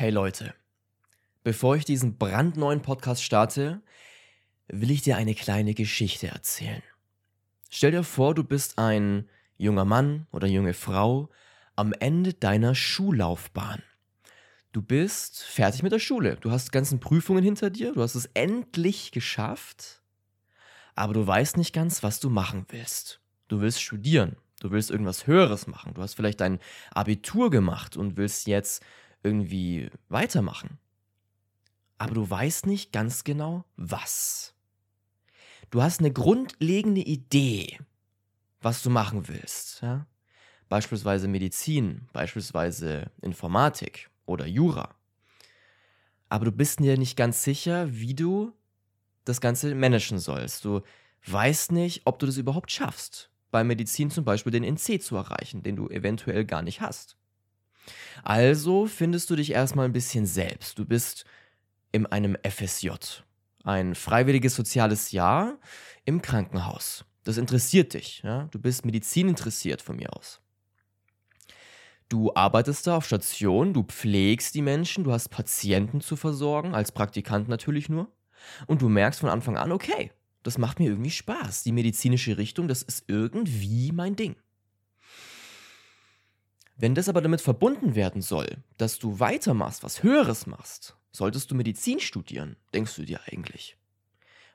Hey Leute, bevor ich diesen brandneuen Podcast starte, will ich dir eine kleine Geschichte erzählen. Stell dir vor, du bist ein junger Mann oder junge Frau am Ende deiner Schullaufbahn. Du bist fertig mit der Schule, du hast die ganzen Prüfungen hinter dir, du hast es endlich geschafft, aber du weißt nicht ganz, was du machen willst. Du willst studieren, du willst irgendwas Höheres machen, du hast vielleicht dein Abitur gemacht und willst jetzt irgendwie weitermachen. Aber du weißt nicht ganz genau, was. Du hast eine grundlegende Idee, was du machen willst. Ja? Beispielsweise Medizin, beispielsweise Informatik oder Jura. Aber du bist dir nicht ganz sicher, wie du das Ganze managen sollst. Du weißt nicht, ob du das überhaupt schaffst, bei Medizin zum Beispiel den NC zu erreichen, den du eventuell gar nicht hast. Also findest du dich erstmal ein bisschen selbst. Du bist in einem FSJ, ein freiwilliges soziales Jahr im Krankenhaus. Das interessiert dich. Ja? Du bist Medizin interessiert von mir aus. Du arbeitest da auf Station, du pflegst die Menschen, du hast Patienten zu versorgen, als Praktikant natürlich nur. Und du merkst von Anfang an, okay, das macht mir irgendwie Spaß. Die medizinische Richtung, das ist irgendwie mein Ding. Wenn das aber damit verbunden werden soll, dass du weitermachst, was Höheres machst, solltest du Medizin studieren, denkst du dir eigentlich.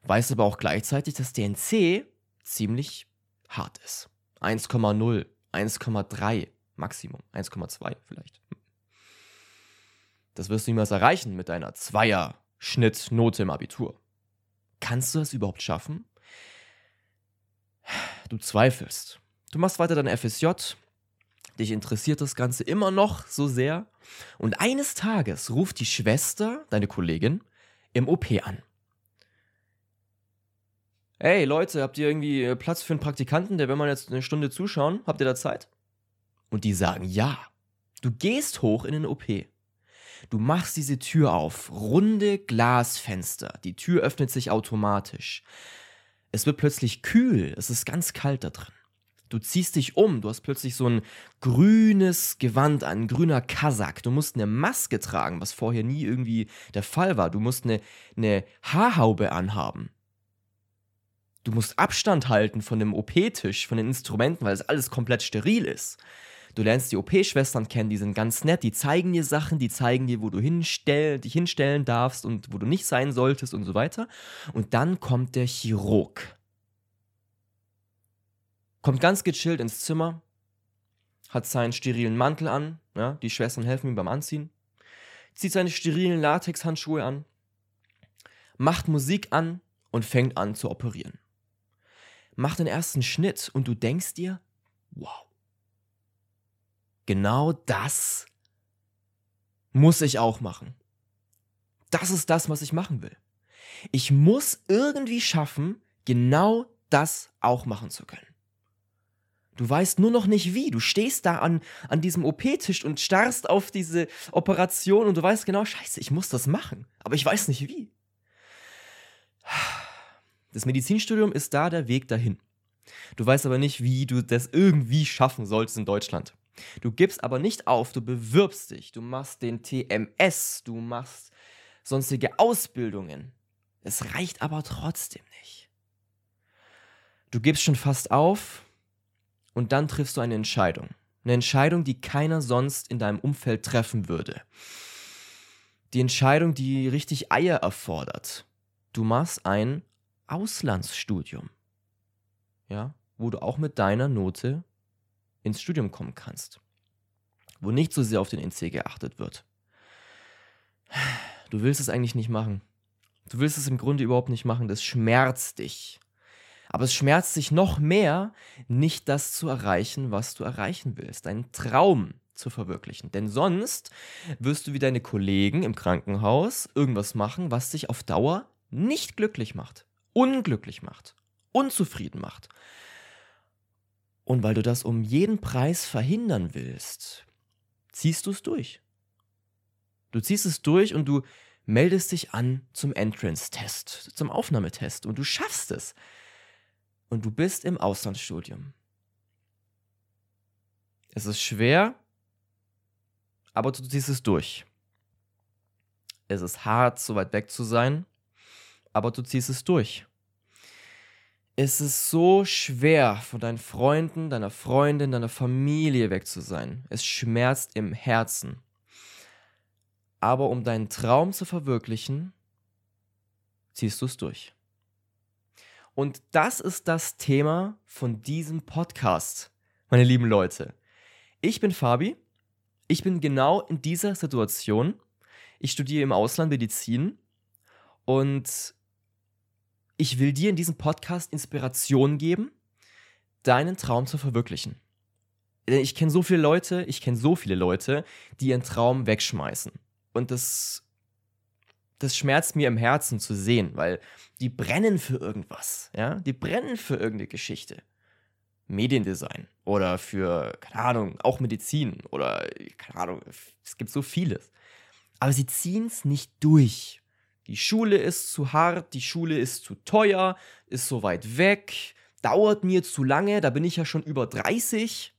Weißt aber auch gleichzeitig, dass DNC ziemlich hart ist. 1,0, 1,3 Maximum, 1,2 vielleicht. Das wirst du niemals erreichen mit deiner Zweier-Schnittnote im Abitur. Kannst du das überhaupt schaffen? Du zweifelst. Du machst weiter dein FSJ, dich interessiert das Ganze immer noch so sehr. Und eines Tages ruft die Schwester, deine Kollegin, im OP an. Hey Leute, habt ihr irgendwie äh, Platz für einen Praktikanten, der will mal jetzt eine Stunde zuschauen? Habt ihr da Zeit? Und die sagen ja. Du gehst hoch in den OP. Du machst diese Tür auf, runde Glasfenster. Die Tür öffnet sich automatisch. Es wird plötzlich kühl, es ist ganz kalt da drin. Du ziehst dich um, du hast plötzlich so ein grünes Gewand an, ein grüner Kasak. Du musst eine Maske tragen, was vorher nie irgendwie der Fall war. Du musst eine, eine Haarhaube anhaben. Du musst Abstand halten von dem OP-Tisch, von den Instrumenten, weil es alles komplett steril ist. Du lernst die OP-Schwestern kennen, die sind ganz nett, die zeigen dir Sachen, die zeigen dir, wo du hinstell, dich hinstellen darfst und wo du nicht sein solltest und so weiter. Und dann kommt der Chirurg kommt ganz gechillt ins Zimmer, hat seinen sterilen Mantel an, ja, die Schwestern helfen ihm beim Anziehen, zieht seine sterilen Latexhandschuhe an, macht Musik an und fängt an zu operieren. Macht den ersten Schnitt und du denkst dir, wow, genau das muss ich auch machen. Das ist das, was ich machen will. Ich muss irgendwie schaffen, genau das auch machen zu können. Du weißt nur noch nicht wie. Du stehst da an, an diesem OP-Tisch und starrst auf diese Operation und du weißt genau, scheiße, ich muss das machen. Aber ich weiß nicht wie. Das Medizinstudium ist da der Weg dahin. Du weißt aber nicht, wie du das irgendwie schaffen sollst in Deutschland. Du gibst aber nicht auf, du bewirbst dich, du machst den TMS, du machst sonstige Ausbildungen. Es reicht aber trotzdem nicht. Du gibst schon fast auf, und dann triffst du eine Entscheidung. Eine Entscheidung, die keiner sonst in deinem Umfeld treffen würde. Die Entscheidung, die richtig Eier erfordert. Du machst ein Auslandsstudium. Ja, wo du auch mit deiner Note ins Studium kommen kannst. Wo nicht so sehr auf den NC geachtet wird. Du willst es eigentlich nicht machen. Du willst es im Grunde überhaupt nicht machen. Das schmerzt dich. Aber es schmerzt dich noch mehr, nicht das zu erreichen, was du erreichen willst, deinen Traum zu verwirklichen. Denn sonst wirst du wie deine Kollegen im Krankenhaus irgendwas machen, was dich auf Dauer nicht glücklich macht, unglücklich macht, unzufrieden macht. Und weil du das um jeden Preis verhindern willst, ziehst du es durch. Du ziehst es durch und du meldest dich an zum Entrance-Test, zum Aufnahmetest und du schaffst es und du bist im Auslandsstudium. Es ist schwer, aber du ziehst es durch. Es ist hart, so weit weg zu sein, aber du ziehst es durch. Es ist so schwer, von deinen Freunden, deiner Freundin, deiner Familie weg zu sein. Es schmerzt im Herzen. Aber um deinen Traum zu verwirklichen, ziehst du es durch. Und das ist das Thema von diesem Podcast, meine lieben Leute. Ich bin Fabi. Ich bin genau in dieser Situation. Ich studiere im Ausland Medizin und ich will dir in diesem Podcast Inspiration geben, deinen Traum zu verwirklichen. Ich kenne so viele Leute, ich kenne so viele Leute, die ihren Traum wegschmeißen. Und das das schmerzt mir im Herzen zu sehen, weil die brennen für irgendwas, ja, die brennen für irgendeine Geschichte. Mediendesign oder für, keine Ahnung, auch Medizin oder, keine Ahnung, es gibt so vieles. Aber sie ziehen es nicht durch. Die Schule ist zu hart, die Schule ist zu teuer, ist so weit weg, dauert mir zu lange, da bin ich ja schon über 30.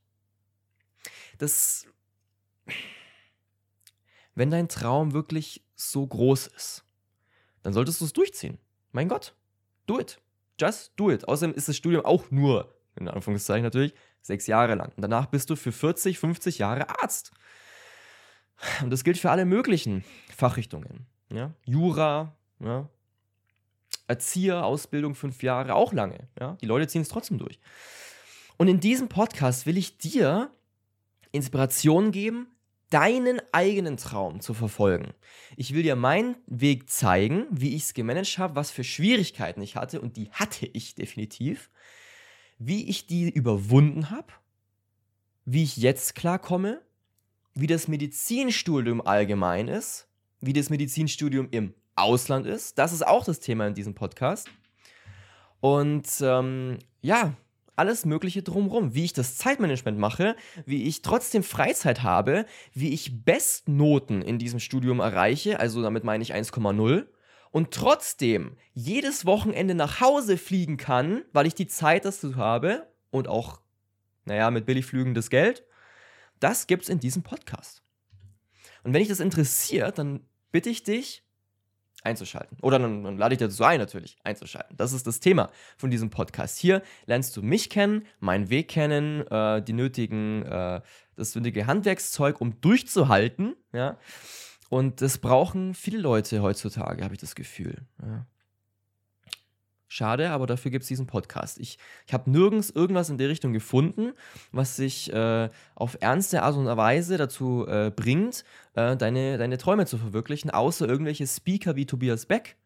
Das. Wenn dein Traum wirklich so groß ist, dann solltest du es durchziehen. Mein Gott, do it. Just do it. Außerdem ist das Studium auch nur, in Anführungszeichen natürlich, sechs Jahre lang. Und danach bist du für 40, 50 Jahre Arzt. Und das gilt für alle möglichen Fachrichtungen. Ja? Jura, ja? Erzieher, Ausbildung fünf Jahre, auch lange. Ja? Die Leute ziehen es trotzdem durch. Und in diesem Podcast will ich dir Inspiration geben, deinen eigenen Traum zu verfolgen. Ich will dir meinen Weg zeigen, wie ich es gemanagt habe, was für Schwierigkeiten ich hatte und die hatte ich definitiv, wie ich die überwunden habe, wie ich jetzt klarkomme, wie das Medizinstudium allgemein ist, wie das Medizinstudium im Ausland ist. Das ist auch das Thema in diesem Podcast. Und ähm, ja, alles Mögliche drumherum, wie ich das Zeitmanagement mache, wie ich trotzdem Freizeit habe, wie ich Bestnoten in diesem Studium erreiche, also damit meine ich 1,0 und trotzdem jedes Wochenende nach Hause fliegen kann, weil ich die Zeit dazu habe und auch, naja, mit Billigflügen das Geld, das gibt's in diesem Podcast. Und wenn dich das interessiert, dann bitte ich dich, einzuschalten. Oder dann, dann lade ich dazu ein, natürlich, einzuschalten. Das ist das Thema von diesem Podcast. Hier lernst du mich kennen, meinen Weg kennen, äh, die nötigen, äh, das nötige Handwerkszeug, um durchzuhalten. Ja? Und das brauchen viele Leute heutzutage, habe ich das Gefühl. Ja? Schade, aber dafür gibt es diesen Podcast. Ich, ich habe nirgends irgendwas in der Richtung gefunden, was sich äh, auf ernste Art und Weise dazu äh, bringt, äh, deine, deine Träume zu verwirklichen, außer irgendwelche Speaker wie Tobias Beck.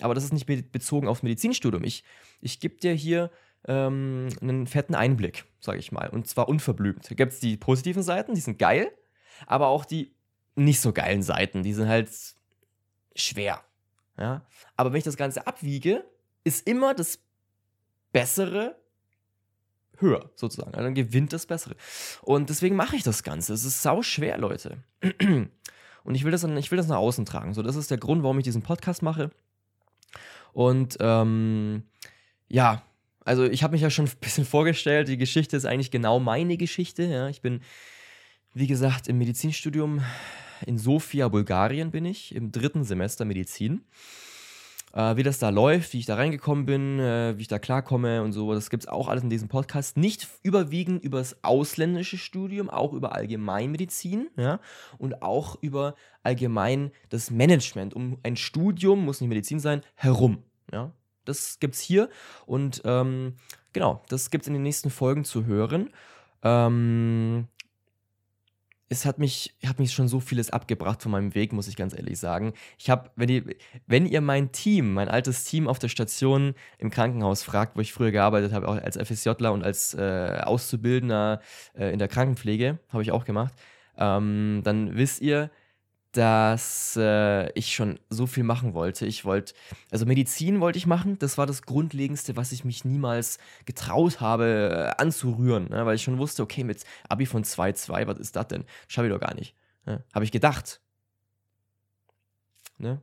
Aber das ist nicht bezogen aufs Medizinstudium. Ich, ich gebe dir hier ähm, einen fetten Einblick, sage ich mal. Und zwar unverblümt. Da gibt es die positiven Seiten, die sind geil, aber auch die nicht so geilen Seiten, die sind halt schwer. Ja? Aber wenn ich das Ganze abwiege, ist immer das Bessere höher, sozusagen. Also dann gewinnt das Bessere. Und deswegen mache ich das Ganze. Es ist sau schwer, Leute. Und ich will das, ich will das nach außen tragen. So, das ist der Grund, warum ich diesen Podcast mache. Und ähm, ja, also ich habe mich ja schon ein bisschen vorgestellt. Die Geschichte ist eigentlich genau meine Geschichte. Ja. Ich bin, wie gesagt, im Medizinstudium in Sofia, Bulgarien bin ich, im dritten Semester Medizin. Äh, wie das da läuft, wie ich da reingekommen bin, äh, wie ich da klarkomme und so, das gibt es auch alles in diesem Podcast. Nicht überwiegend über das ausländische Studium, auch über Allgemeinmedizin ja, und auch über allgemein das Management um ein Studium, muss nicht Medizin sein, herum. Ja. Das gibt es hier und ähm, genau, das gibt es in den nächsten Folgen zu hören. Ähm, es hat mich, hat mich schon so vieles abgebracht von meinem Weg, muss ich ganz ehrlich sagen. Ich habe, wenn ihr, wenn ihr mein Team, mein altes Team auf der Station im Krankenhaus fragt, wo ich früher gearbeitet habe, auch als FSJler und als äh, Auszubildender äh, in der Krankenpflege, habe ich auch gemacht, ähm, dann wisst ihr, dass äh, ich schon so viel machen wollte. Ich wollte, also Medizin wollte ich machen, das war das Grundlegendste, was ich mich niemals getraut habe äh, anzurühren, ne? weil ich schon wusste, okay, mit Abi von 2,2, was ist das denn? Schaffe ich doch gar nicht. Ne? Habe ich gedacht. Ne?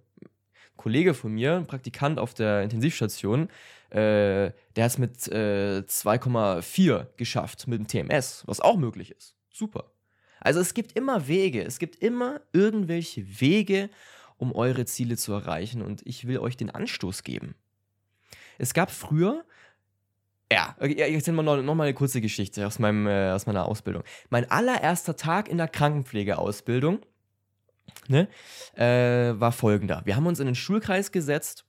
Kollege von mir, ein Praktikant auf der Intensivstation, äh, der hat es mit äh, 2,4 geschafft mit dem TMS, was auch möglich ist. Super. Also es gibt immer Wege, es gibt immer irgendwelche Wege, um eure Ziele zu erreichen und ich will euch den Anstoß geben. Es gab früher, ja, erzähle mal noch, noch, eine kurze Geschichte aus, meinem, äh, aus meiner Ausbildung. Mein allererster Tag in der Krankenpflegeausbildung ne, äh, war folgender. Wir haben uns in den Schulkreis gesetzt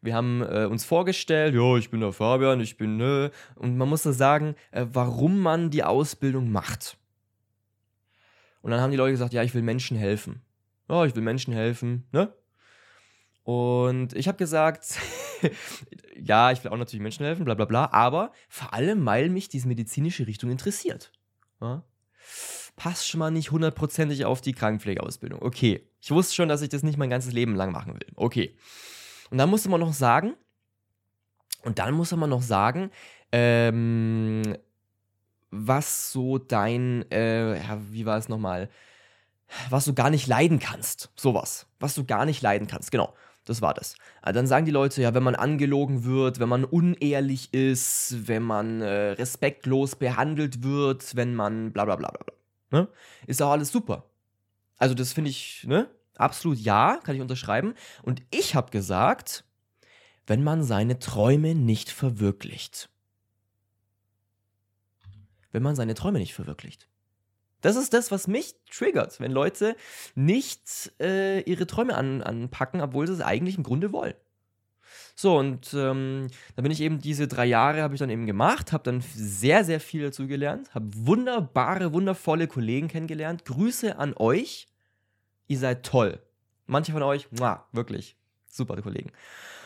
wir haben äh, uns vorgestellt, ja, ich bin der Fabian, ich bin, ne, und man muss da sagen, äh, warum man die Ausbildung macht. Und dann haben die Leute gesagt, ja, ich will Menschen helfen. Ja, ich will Menschen helfen, ne? Und ich habe gesagt, ja, ich will auch natürlich Menschen helfen, bla bla bla, aber vor allem, weil mich diese medizinische Richtung interessiert. Ja? Passt schon mal nicht hundertprozentig auf die Krankenpflegeausbildung. Okay, ich wusste schon, dass ich das nicht mein ganzes Leben lang machen will. Okay. Und dann musste man noch sagen, und dann musste man noch sagen, ähm, was so dein, äh, ja, wie war es nochmal, was du gar nicht leiden kannst. Sowas. Was du gar nicht leiden kannst, genau. Das war das. Also dann sagen die Leute, ja, wenn man angelogen wird, wenn man unehrlich ist, wenn man äh, respektlos behandelt wird, wenn man bla bla bla bla. Ne? Ist auch alles super. Also das finde ich, ne? Absolut ja, kann ich unterschreiben. Und ich habe gesagt, wenn man seine Träume nicht verwirklicht. Wenn man seine Träume nicht verwirklicht. Das ist das, was mich triggert, wenn Leute nicht äh, ihre Träume an, anpacken, obwohl sie es eigentlich im Grunde wollen. So, und ähm, da bin ich eben diese drei Jahre habe ich dann eben gemacht, habe dann sehr, sehr viel dazu gelernt, habe wunderbare, wundervolle Kollegen kennengelernt. Grüße an euch ihr seid toll. Manche von euch, muah, wirklich, super Kollegen.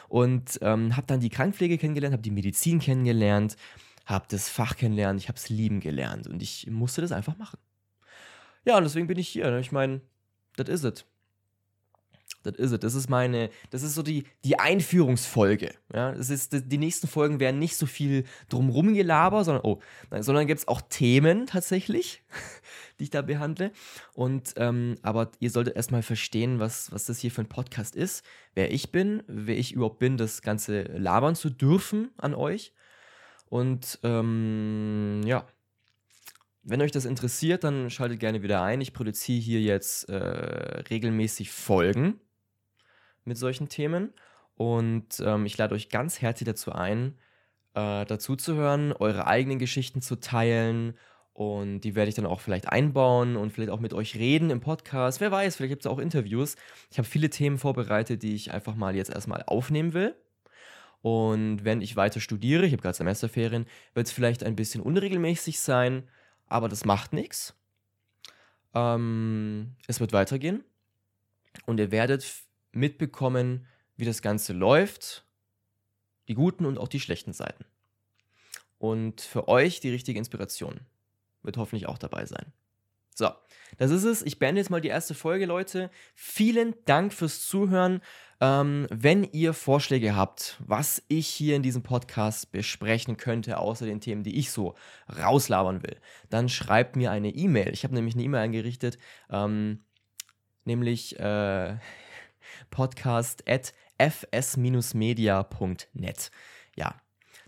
Und ähm, habe dann die Krankenpflege kennengelernt, habe die Medizin kennengelernt, habe das Fach kennengelernt, ich habe es lieben gelernt und ich musste das einfach machen. Ja, und deswegen bin ich hier. Ne? Ich meine, das ist es. Das ist es. Das ist meine, das ist so die, die Einführungsfolge. Ja, das ist, die nächsten Folgen werden nicht so viel drumrum gelabert, sondern, oh, sondern gibt es auch Themen tatsächlich, die ich da behandle. Und, ähm, aber ihr solltet erstmal verstehen, was, was das hier für ein Podcast ist, wer ich bin, wer ich überhaupt bin, das Ganze labern zu dürfen an euch. Und, ähm, ja. Wenn euch das interessiert, dann schaltet gerne wieder ein. Ich produziere hier jetzt äh, regelmäßig Folgen mit solchen Themen. Und ähm, ich lade euch ganz herzlich dazu ein, äh, dazu zu hören, eure eigenen Geschichten zu teilen. Und die werde ich dann auch vielleicht einbauen und vielleicht auch mit euch reden im Podcast. Wer weiß, vielleicht gibt es auch Interviews. Ich habe viele Themen vorbereitet, die ich einfach mal jetzt erstmal aufnehmen will. Und wenn ich weiter studiere, ich habe gerade Semesterferien, wird es vielleicht ein bisschen unregelmäßig sein, aber das macht nichts. Ähm, es wird weitergehen. Und ihr werdet mitbekommen, wie das Ganze läuft, die guten und auch die schlechten Seiten. Und für euch die richtige Inspiration wird hoffentlich auch dabei sein. So, das ist es. Ich beende jetzt mal die erste Folge, Leute. Vielen Dank fürs Zuhören. Ähm, wenn ihr Vorschläge habt, was ich hier in diesem Podcast besprechen könnte, außer den Themen, die ich so rauslabern will, dann schreibt mir eine E-Mail. Ich habe nämlich eine E-Mail eingerichtet, ähm, nämlich äh, podcast at fs-media.net. Ja,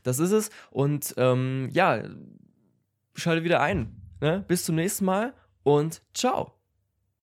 das ist es. Und ähm, ja, schalte wieder ein. Ne? Bis zum nächsten Mal und ciao.